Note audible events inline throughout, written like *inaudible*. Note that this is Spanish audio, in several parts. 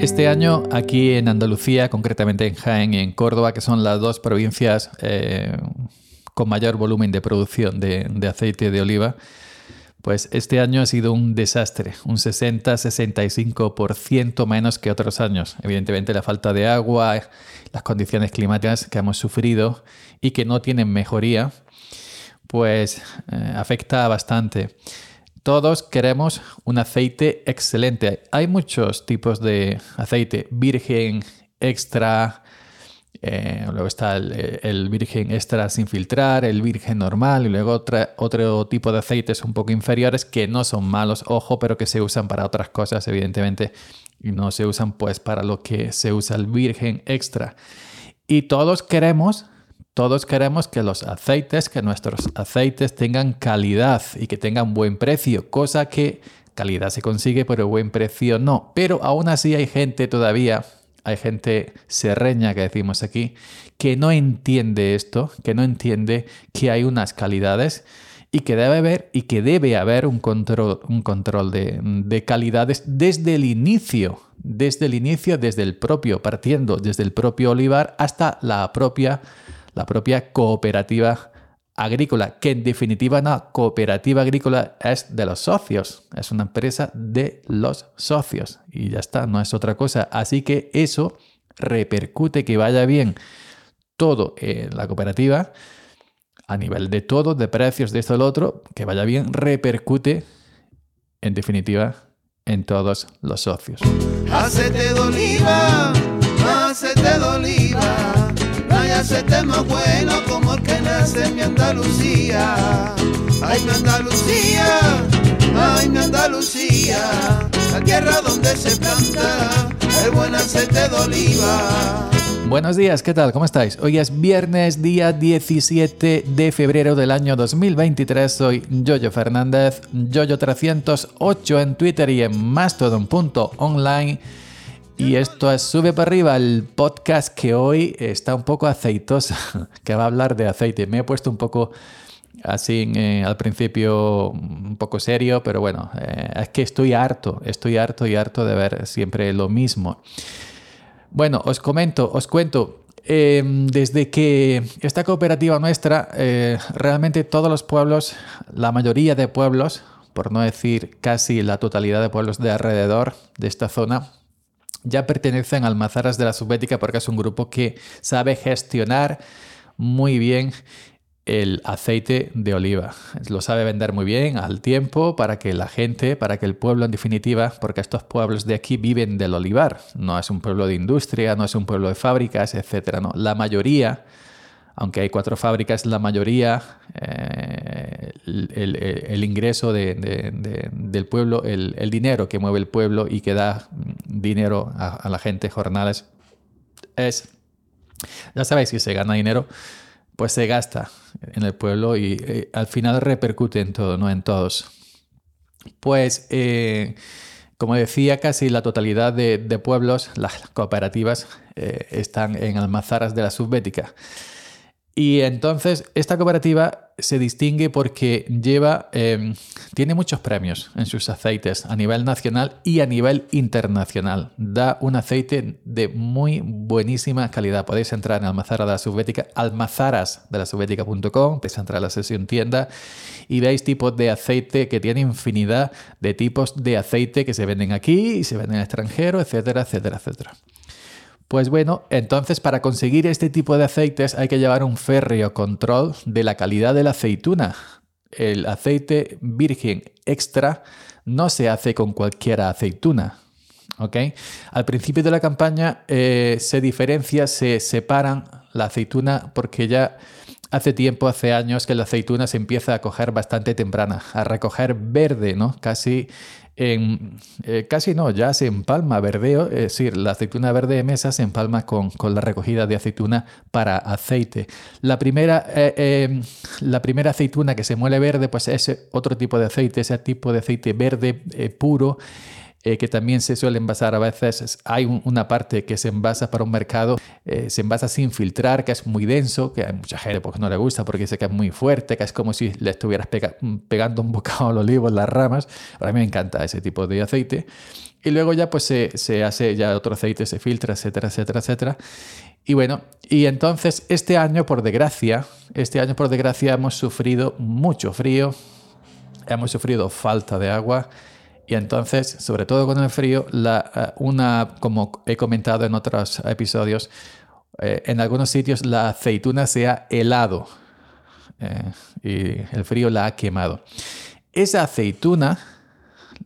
Este año aquí en Andalucía, concretamente en Jaén y en Córdoba, que son las dos provincias eh, con mayor volumen de producción de, aceite de oliva, pues este año ha sido un desastre, un 60-65% menos que otros años. Evidentemente la falta de agua, las condiciones climáticas que hemos sufrido y que no tienen mejoría, pues eh, afecta bastante. Todos queremos un aceite excelente. Hay muchos tipos de aceite, virgen, extra, eh, luego está el, virgen extra sin filtrar, el virgen normal y luego otro tipo de aceites un poco inferiores que no son malos, ojo, pero que se usan para otras cosas, evidentemente, y no se usan pues para lo que se usa el virgen extra. Y todos queremos, todos queremos que los aceites, que nuestros aceites tengan calidad y que tengan buen precio, cosa que calidad se consigue, pero buen precio no. Pero aún así hay gente todavía hay gente serreña que decimos aquí, que no entiende esto, que no entiende que hay unas calidades y que debe haber y que debe haber un control, un control de, de, calidades desde el inicio, desde el inicio, desde el propio, partiendo desde el propio olivar hasta la propia, la propia cooperativa agrícola, que en definitiva una cooperativa agrícola es de los socios, es una empresa de los socios y ya está, no es otra cosa. Así que eso repercute que vaya bien todo en la cooperativa a nivel de todo, de precios, de esto, lo otro, que vaya bien, repercute en definitiva en todos los socios. Ese tema bueno como el que nace en mi Andalucía. Ay, mi Andalucía, ay, mi Andalucía, la tierra donde se planta el buen aceite de oliva. Buenos días, ¿qué tal? ¿Cómo estáis? Hoy es viernes, día 17 de febrero del año 2023. Soy Yoyo Fernández, Yoyo308 en Twitter y en Mastodon.online. Y esto es Sube para arriba, el podcast que hoy está un poco aceitosa, *laughs* que va a hablar de aceite. Me he puesto un poco así eh, al principio un poco serio, pero bueno, eh, es que estoy harto, estoy harto y harto de ver siempre lo mismo. Bueno, os comento, os cuento, em, desde que esta cooperativa nuestra, eh, realmente todos los pueblos, la mayoría de pueblos, por no decir casi la totalidad de pueblos de alrededor de esta zona, ya pertenecen al Mazaras de la Subbética porque es un grupo que sabe gestionar muy bien el aceite de oliva. Lo sabe vender muy bien al tiempo para que la gente, para que el pueblo en definitiva, porque estos pueblos de aquí viven del olivar. No es un pueblo de industria, no es un pueblo de fábricas, etc. La mayoría, aunque hay cuatro fábricas, la mayoría eh, el, ingreso del pueblo, el, dinero que mueve el pueblo y que da dinero a, la gente, jornales, es, ya sabéis, que se gana dinero, pues se gasta en el pueblo y eh, al final repercute en todo, no en todos. Pues, eh, como decía, casi la totalidad de, pueblos, las cooperativas, eh, están en almazaras de la subbética. Y entonces esta cooperativa se distingue porque lleva, em, tiene muchos premios en sus aceites a nivel nacional y a nivel internacional. Da un aceite de muy buenísima calidad. Podéis entrar en Almazara de la Subbética, almazaras de la podéis entrar a la sesión tienda y veis tipos de aceite que tiene infinidad de tipos de aceite que se venden aquí y se venden en el extranjero, etcétera, etcétera, etcétera. Pues bueno, entonces para conseguir este tipo de aceites hay que llevar un férreo control de la calidad de la aceituna. El aceite virgen extra no se hace con cualquier aceituna. Al principio de la campaña eh, se diferencia, se separan la aceituna porque ya hace tiempo, hace años que la aceituna se empieza a coger bastante temprana, a recoger verde, ¿no? Casi eh, casi no, ya se empalma verdeo, es decir, la aceituna verde de mesa se empalma con, la recogida de aceituna para aceite. La primera, eh, em, la primera aceituna que se muele verde, pues es otro tipo de aceite, ese tipo de aceite verde eh, puro. Eh, que también se suele envasar a veces. Hay una parte que se envasa para un mercado, eh, se envasa sin filtrar, que es muy denso, que a mucha gente porque no le gusta porque dice que es muy fuerte, que es como si le estuvieras pegando un bocado al olivo en las ramas. Para mí me encanta ese tipo de aceite. Y luego ya pues se, se hace ya otro aceite, se filtra, etcétera, etcétera, etcétera. Y bueno, y entonces este año, por desgracia, este año por desgracia hemos sufrido mucho frío, hemos sufrido falta de agua y entonces, sobre todo con el frío, la, eh, una, como he comentado en otros episodios, eh, en algunos sitios la aceituna se ha helado eh, y el frío la ha quemado. Esa aceituna,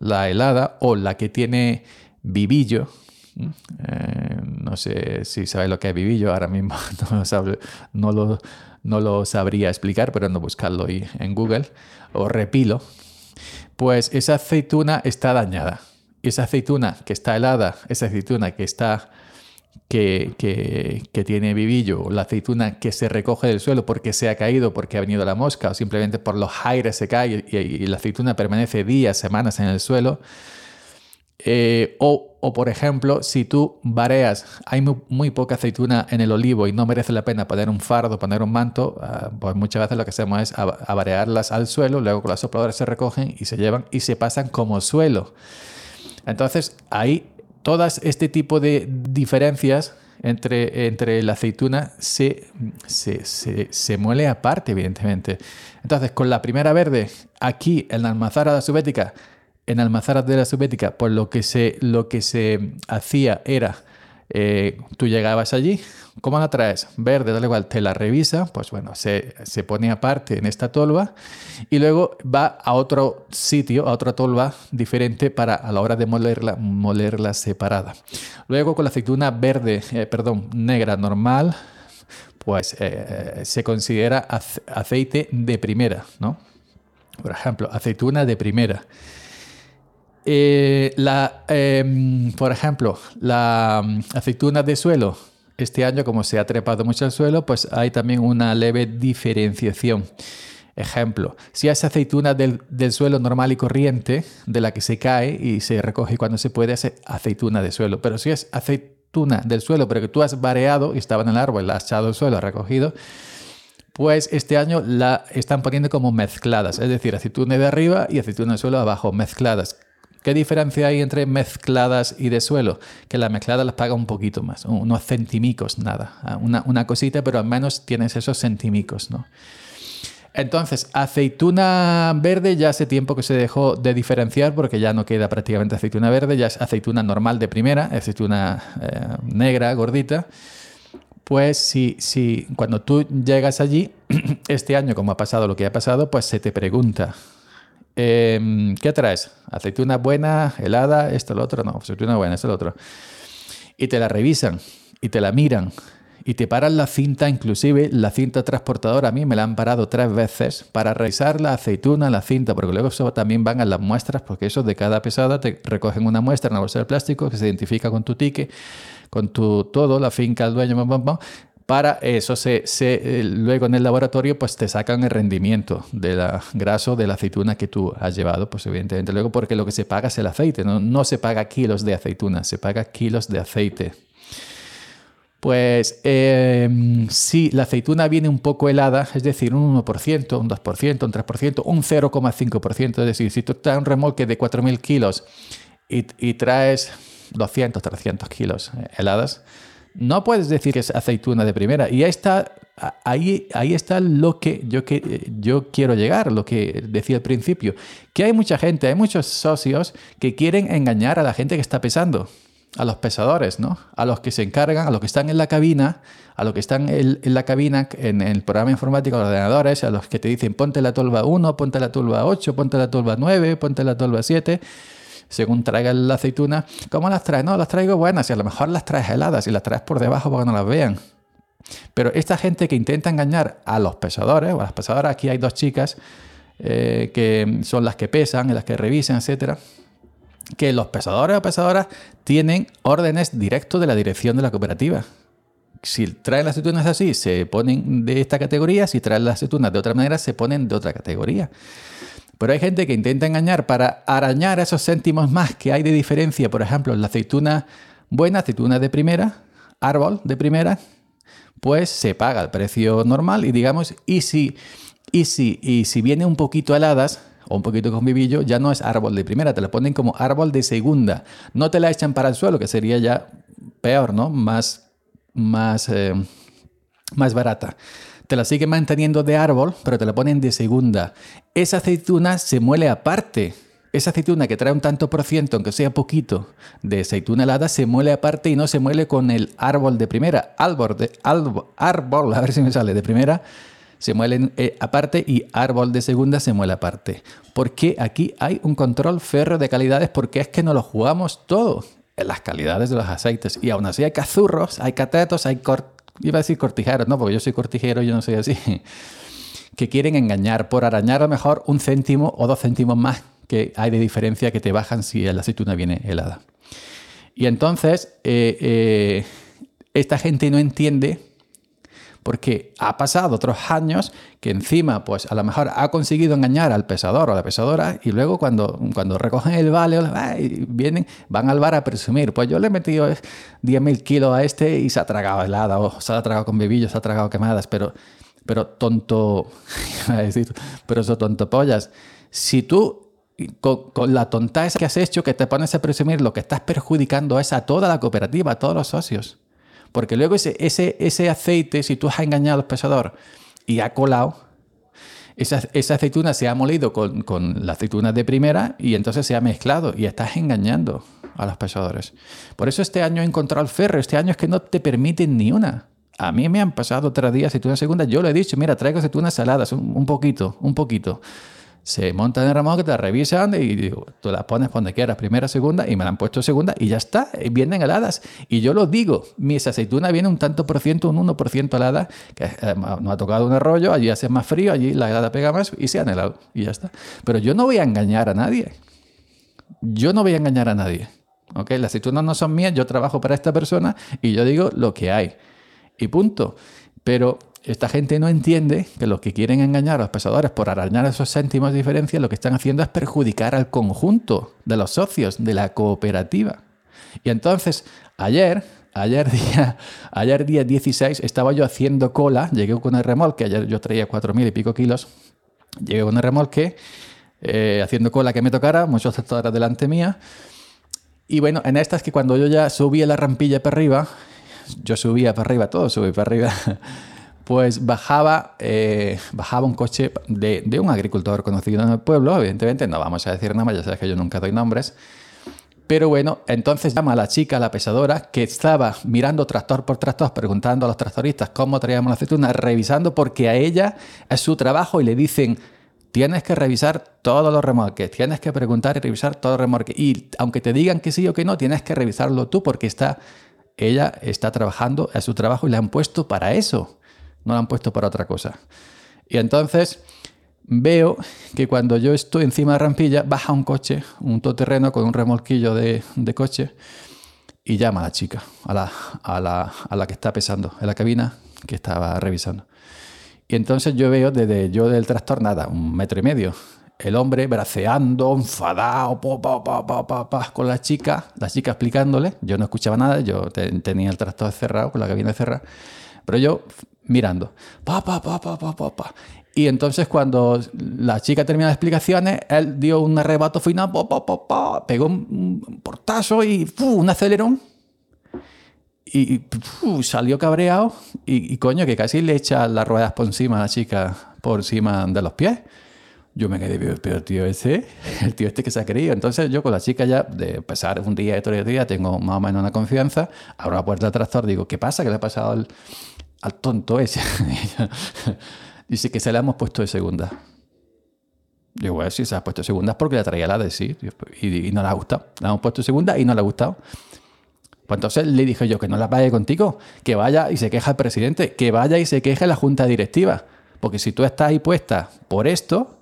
la helada o la que tiene vivillo, no sé si sabéis lo que es vivillo, ahora mismo *laughs* no lo, no lo, sabría explicar, pero no buscarlo en Google, o repilo, pues esa aceituna está dañada. Esa aceituna que está helada, esa aceituna que está que, que, tiene vivillo, la aceituna que se recoge del suelo porque se ha caído, porque ha venido la mosca, o simplemente por los aires se cae y, la aceituna permanece días, semanas en el suelo. Eh, o, por ejemplo, si tú vareas, hay muy, poca aceituna en el olivo y no merece la pena poner un fardo, poner un manto, ah, pues muchas veces lo que hacemos es avarearlas al suelo, luego con las sopladoras se recogen y se llevan y se pasan como suelo. Entonces, ahí todas este tipo de diferencias entre, entre la aceituna se, se, se, se, muele aparte, evidentemente. Entonces, con la primera verde, aquí en la almazara subética, en Almazaras de la Subética, pues lo que se, lo que se hacía era, eh, tú llegabas allí, ¿cómo la traes? Verde, da igual, te la revisa, pues bueno, se, se, pone aparte en esta tolva y luego va a otro sitio, a otra tolva diferente para a la hora de molerla, molerla separada. Luego con la aceituna verde, eh, perdón, negra normal, pues eh, se considera aceite de primera, ¿no? Por ejemplo, aceituna de primera. Eh, la, em, por ejemplo, la mm, aceituna de suelo, este año como se ha trepado mucho el suelo, pues hay también una leve diferenciación. Ejemplo, si es aceituna del, del, suelo normal y corriente, de la que se cae y se recoge cuando se puede, es aceituna de suelo. Pero si es aceituna del suelo, pero que tú has variado y estaba en el árbol, la has echado al suelo, has recogido, pues este año la están poniendo como mezcladas, es decir, aceituna de arriba y aceituna del suelo abajo, mezcladas. ¿Qué diferencia hay entre mezcladas y de suelo? Que la mezclada las paga un poquito más, unos centimicos, nada, una, cosita, pero al menos tienes esos centimicos, ¿no? Entonces, aceituna verde ya hace tiempo que se dejó de diferenciar porque ya no queda prácticamente aceituna verde, ya es aceituna normal de primera, aceituna eh, negra, gordita. Pues si, si cuando tú llegas allí, *clears throat* este año como ha pasado lo que ha pasado, pues se te pregunta, Em, ¿qué traes? Aceituna buena, helada, esto, lo otro, no, aceituna buena, esto, lo otro. Y te la revisan y te la miran y te paran la cinta, inclusive la cinta transportadora, a mí me la han parado tres veces para revisar la aceituna, la cinta, porque luego también van a las muestras, porque eso de cada pesada te recogen una muestra en una bolsa de plástico que se identifica con tu ticket, con tu todo, la finca, el dueño, para eso se, eh, luego en el laboratorio pues te sacan el rendimiento de la graso de la aceituna que tú has llevado, pues evidentemente. Luego porque lo que se paga es el aceite, no, no se paga kilos de aceituna, se paga kilos de aceite. Pues em, si la aceituna viene un poco helada, es decir, un 1%, un 2%, un 3%, un 0,5%, es decir, si tú traes un remolque de 4.000 kilos y, y traes 200, 300 kilos eh, heladas, no puedes decir que es aceituna de primera. Y ahí está, ahí, ahí está lo que yo, que yo quiero llegar, lo que decía al principio. Que hay mucha gente, hay muchos socios que quieren engañar a la gente que está pesando, a los pesadores, ¿no? A los que se encargan, a los que están en la cabina, a los que están en, la cabina, en, el programa informático, los ordenadores, a los que te dicen ponte la tolva 1, ponte la tolva 8, ponte la tolva 9, ponte la tolva 7 según traiga la aceituna. ¿Cómo las traes? No, las traigo buenas y a lo mejor las traes heladas y las traes por debajo para que no las vean. Pero esta gente que intenta engañar a los pesadores o a las pesadoras, aquí hay dos chicas eh, que son las que pesan y las que revisan, etcétera, que los pesadores o pesadoras tienen órdenes directos de la dirección de la cooperativa. Si traen las aceitunas así, se ponen de esta categoría, si traen las aceitunas de otra manera, se ponen de otra categoría. Pero hay gente que intenta engañar para arañar esos céntimos más que hay de diferencia. Por ejemplo, la aceituna buena, aceituna de primera, árbol de primera, pues se paga el precio normal y digamos, y si, y si, y si viene un poquito heladas, o un poquito con vivillo, ya no es árbol de primera, te la ponen como árbol de segunda. No te la echan para el suelo, que sería ya peor, ¿no? Más, más, eh, más barata. Te la siguen manteniendo de árbol, pero te la ponen de segunda. Esa aceituna se muele aparte. Esa aceituna que trae un tanto por ciento, aunque sea poquito, de aceituna helada, se muele aparte y no se muele con el árbol de primera. Árbol, de, árbol, árbol a ver si me sale, de primera se muele eh, aparte y árbol de segunda se muele aparte. Porque aquí hay un control ferro de calidades porque es que nos lo jugamos todo en las calidades de los aceites. Y aún así hay cazurros, hay catetos, hay iba a decir cortijeros, no, porque yo soy cortijero, yo no soy así, *laughs* que quieren engañar por arañar a lo mejor un céntimo o dos céntimos más que hay de diferencia que te bajan si la aceituna viene helada. Y entonces, eh, eh, esta gente no entiende porque ha pasado otros años que encima, pues a lo mejor ha conseguido engañar al pesador o a la pesadora y luego cuando, cuando recogen el vale, vienen, van al bar a presumir, pues yo le he metido 10.000 kilos a este y se ha tragado helada, o se ha tragado con bebillos, se ha tragado quemadas, pero, pero tonto, *laughs* pero eso tonto pollas. Si tú con, la tonta que has hecho, que te pones a presumir, lo que estás perjudicando es a toda la cooperativa, a todos los socios. Porque luego ese, ese, ese aceite, si tú has engañado al pesador y ha colado, esa, esa, aceituna se ha molido con, con la aceituna de primera y entonces se ha mezclado y estás engañando a los pesadores. Por eso este año he encontrado el ferro, este año es que no te permiten ni una. A mí me han pasado tres días aceitunas segunda, yo le he dicho, mira, traigo aceitunas saladas, un, un poquito, un poquito se montan en remolque, te revisan y tú las pones donde quieras, primera, segunda, y me la han puesto segunda y ya está, vienen heladas. Y yo lo digo, mis aceitunas vienen un tanto por ciento, un 1% helada, que eh, no ha tocado un arroyo, allí hace más frío, allí la helada pega más y se han helado y ya está. Pero yo no voy a engañar a nadie. Yo no voy a engañar a nadie. ¿ok? Las aceitunas no son mías, yo trabajo para esta persona y yo digo lo que hay. Y punto. Pero esta gente no entiende que los que quieren engañar a los pesadores por arañar esos céntimos de diferencia, lo que están haciendo es perjudicar al conjunto de los socios de la cooperativa. Y entonces, ayer, ayer *laughs* día, ayer día 16, estaba yo haciendo cola, llegué con el remolque, ayer yo traía 4.000 y pico kilos, llegué con el remolque, eh, haciendo cola que me tocara, muchos tractores delante mía. Y bueno, en estas que cuando yo ya subía la rampilla para arriba, yo subía para arriba, todo subí para arriba. *laughs* pues bajaba, eh, bajaba un coche de, un agricultor conocido en el pueblo, evidentemente no vamos a decir nada más, ya sabes que yo nunca doy nombres, pero bueno, entonces llama a la chica, la pesadora, que estaba mirando tractor por tractor, preguntando a los tractoristas cómo traíamos la aceituna, revisando porque a ella es su trabajo y le dicen, tienes que revisar todos los remolques, tienes que preguntar y revisar todos los remolques. Y aunque te digan que sí o que no, tienes que revisarlo tú porque está, ella está trabajando, es su trabajo y le han puesto para eso no lo han puesto para otra cosa. Y entonces veo que cuando yo estoy encima de rampilla, baja un coche, un todoterreno con un remolquillo de, coche y llama a la chica, a la, a, la, a la que está pesando en la cabina que estaba revisando. Y entonces yo veo desde yo del tractor nada, un metro y medio. El hombre braceando, enfadado, con la chica, la chica explicándole. Yo no escuchaba nada, yo tenía el tractor cerrado, con la cabina cerrada. Pero yo mirando. Pa, pa, pa, pa, pa, pa, Y entonces cuando la chica terminó las explicaciones, él dio un arrebato final, pa, pa, pa, pa, pegó un portazo y un acelerón. Y, salió cabreado y, coño, que casi le echa las ruedas por encima a la chica, por encima de los pies. Yo me quedé, pero tío ese, *laughs* el tío este que se ha querido. Entonces yo con la chica ya, de pasar un día y otro día, tengo más o menos una confianza, abro la puerta del tractor, digo, ¿qué pasa? ¿Qué le ha pasado al, al tonto ese. *laughs* Dice que se la hemos puesto de segunda. Digo, bueno, si se la ha puesto de segunda es porque la traía la de sí. Y, no le ha gustado. La hemos puesto de segunda y no le ha gustado. Pues entonces le dije yo que no la pague contigo, que vaya y se queja el presidente, que vaya y se queje la junta directiva. Porque si tú estás ahí puesta por esto,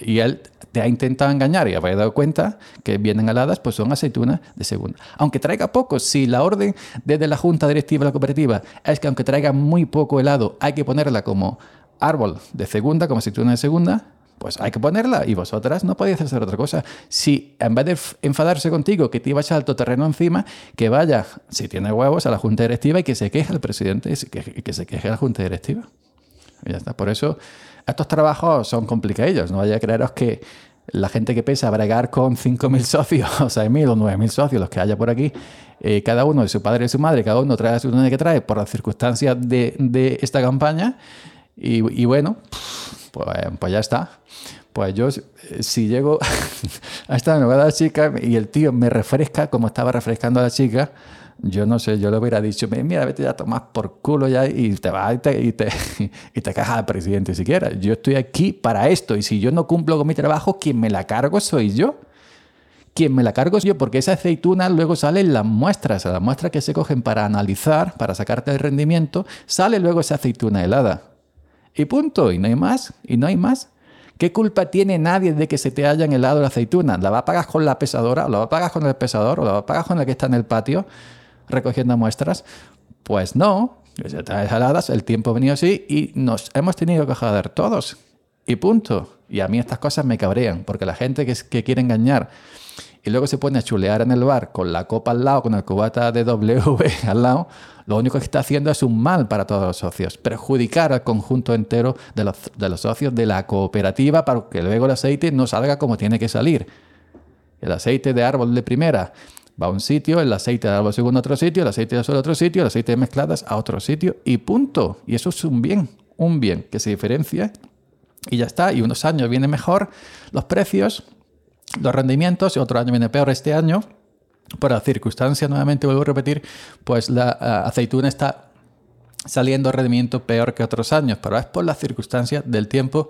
y él te ha intentado engañar y habéis dado cuenta que vienen aladas, pues son aceitunas de segunda. Aunque traiga poco, si la orden desde la junta directiva de la cooperativa es que aunque traiga muy poco helado, hay que ponerla como árbol de segunda, como aceituna de segunda, pues hay que ponerla y vosotras no podéis hacer otra cosa. Si en vez de enfadarse contigo, que te iba a alto terreno encima, que vaya, si tiene huevos, a la junta directiva y que se queje el presidente y que, se queje la junta directiva. Y ya está. Por eso estos trabajos son complicados. No vaya a creeros que la gente que pesa bregar con 5.000 socios, *laughs* o 6.000 o 9.000 socios, los que haya por aquí, eh, cada uno de su padre y su madre, cada uno trae a su que trae por las circunstancias de, esta campaña. Y, bueno, pues, pues, ya está. Pues yo, si llego *laughs* a esta nueva chica y el tío me refresca como estaba refrescando a la chica, yo no sé, yo le hubiera dicho, mira, vete ya a tomar por culo ya y te vas y te, y te, *laughs* y te cajas al presidente siquiera. Yo estoy aquí para esto y si yo no cumplo con mi trabajo, quien me la cargo soy yo. Quien me la cargo soy yo, porque esa aceituna luego sale en las muestras, las muestras que se cogen para analizar, para sacarte el rendimiento, sale luego esa aceituna helada. Y punto, y no hay más, y no hay más. ¿Qué culpa tiene nadie de que se te hayan helado la aceituna? ¿La va a pagar con la pesadora? ¿O la va a pagar con el pesador? ¿O la va a con el que está en el patio? Recogiendo muestras? Pues no, heladas, el tiempo ha venido así y nos hemos tenido que joder todos. Y punto. Y a mí estas cosas me cabrean, porque la gente que, que quiere engañar y luego se pone a chulear en el bar con la copa al lado, con el cubata de W *laughs* al lado, lo único que está haciendo es un mal para todos los socios, perjudicar al conjunto entero de los, de los socios de la cooperativa para que luego el aceite no salga como tiene que salir. El aceite de árbol de primera va a un sitio, el aceite de árbol segundo a otro sitio, el aceite de sol a otro sitio, el aceite de mezcladas a otro sitio y punto. Y eso es un bien, un bien que se diferencia y ya está. Y unos años viene mejor los precios, los rendimientos y otro año viene peor este año. Por la circunstancia, nuevamente vuelvo a repetir, pues la aceituna está saliendo rendimiento peor que otros años, pero es por las circunstancias del tiempo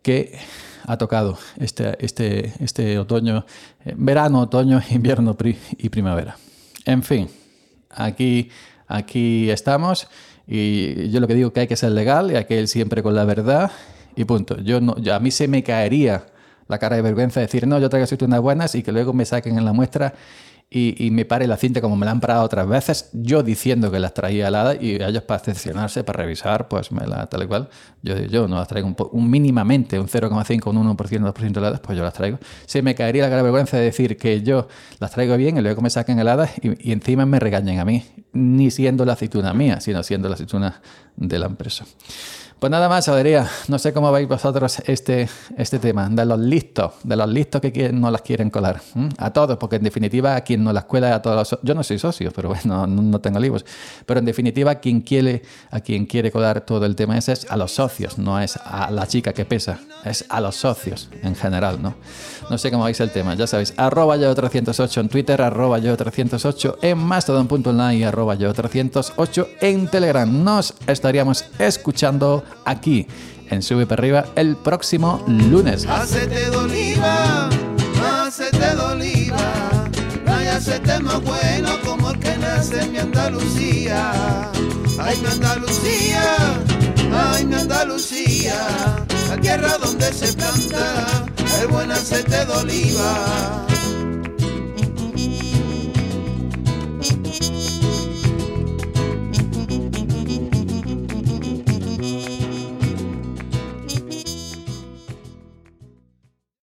que ha tocado este, este, este otoño, eh, verano, otoño, *laughs* invierno y primavera. En fin, aquí, aquí estamos y yo lo que digo es que hay que ser legal y hay que ir siempre con la verdad y punto. Yo no, a mí se me caería la cara de vergüenza decir, no, yo traigo unas buenas y que luego me saquen en la muestra y, me pare la cinta como me la han parado otras veces, yo diciendo que las traía heladas y ellos para excepcionarse, para revisar, pues me la tal y cual. Yo, yo no las traigo un, mínimamente, un 0,5, un 1%, 2% heladas, pues yo las traigo. Se me caería la gran vergüenza de decir que yo las traigo bien y luego me saquen heladas y, y encima me regañen a mí, ni siendo la aceituna mía, sino siendo la aceituna de la empresa. Pues nada más, Adrián. No sé cómo veis vosotros este, este tema, de los listos, de los listos que no las quieren colar. A todos, porque en definitiva, a quien no las cuela, a todos los... Yo no soy socio, pero bueno, no, tengo libros. Pero en definitiva, quien quiere, a quien quiere colar todo el tema ese es a los socios, no es a la chica que pesa, es a los socios en general, ¿no? No sé cómo veis el tema, ya sabéis, arroba yo308 en Twitter, arroba yo308 en mastodon.online y arroba yo308 en Telegram. Nos estaríamos escuchando aquí en Sube para arriba el próximo lunes. Hacete de oliva, hacete de oliva, ay, hacete más bueno como el que nace en mi Andalucía. Ay, mi Andalucía, ay, mi Andalucía, la tierra donde se planta el buen aceite de oliva.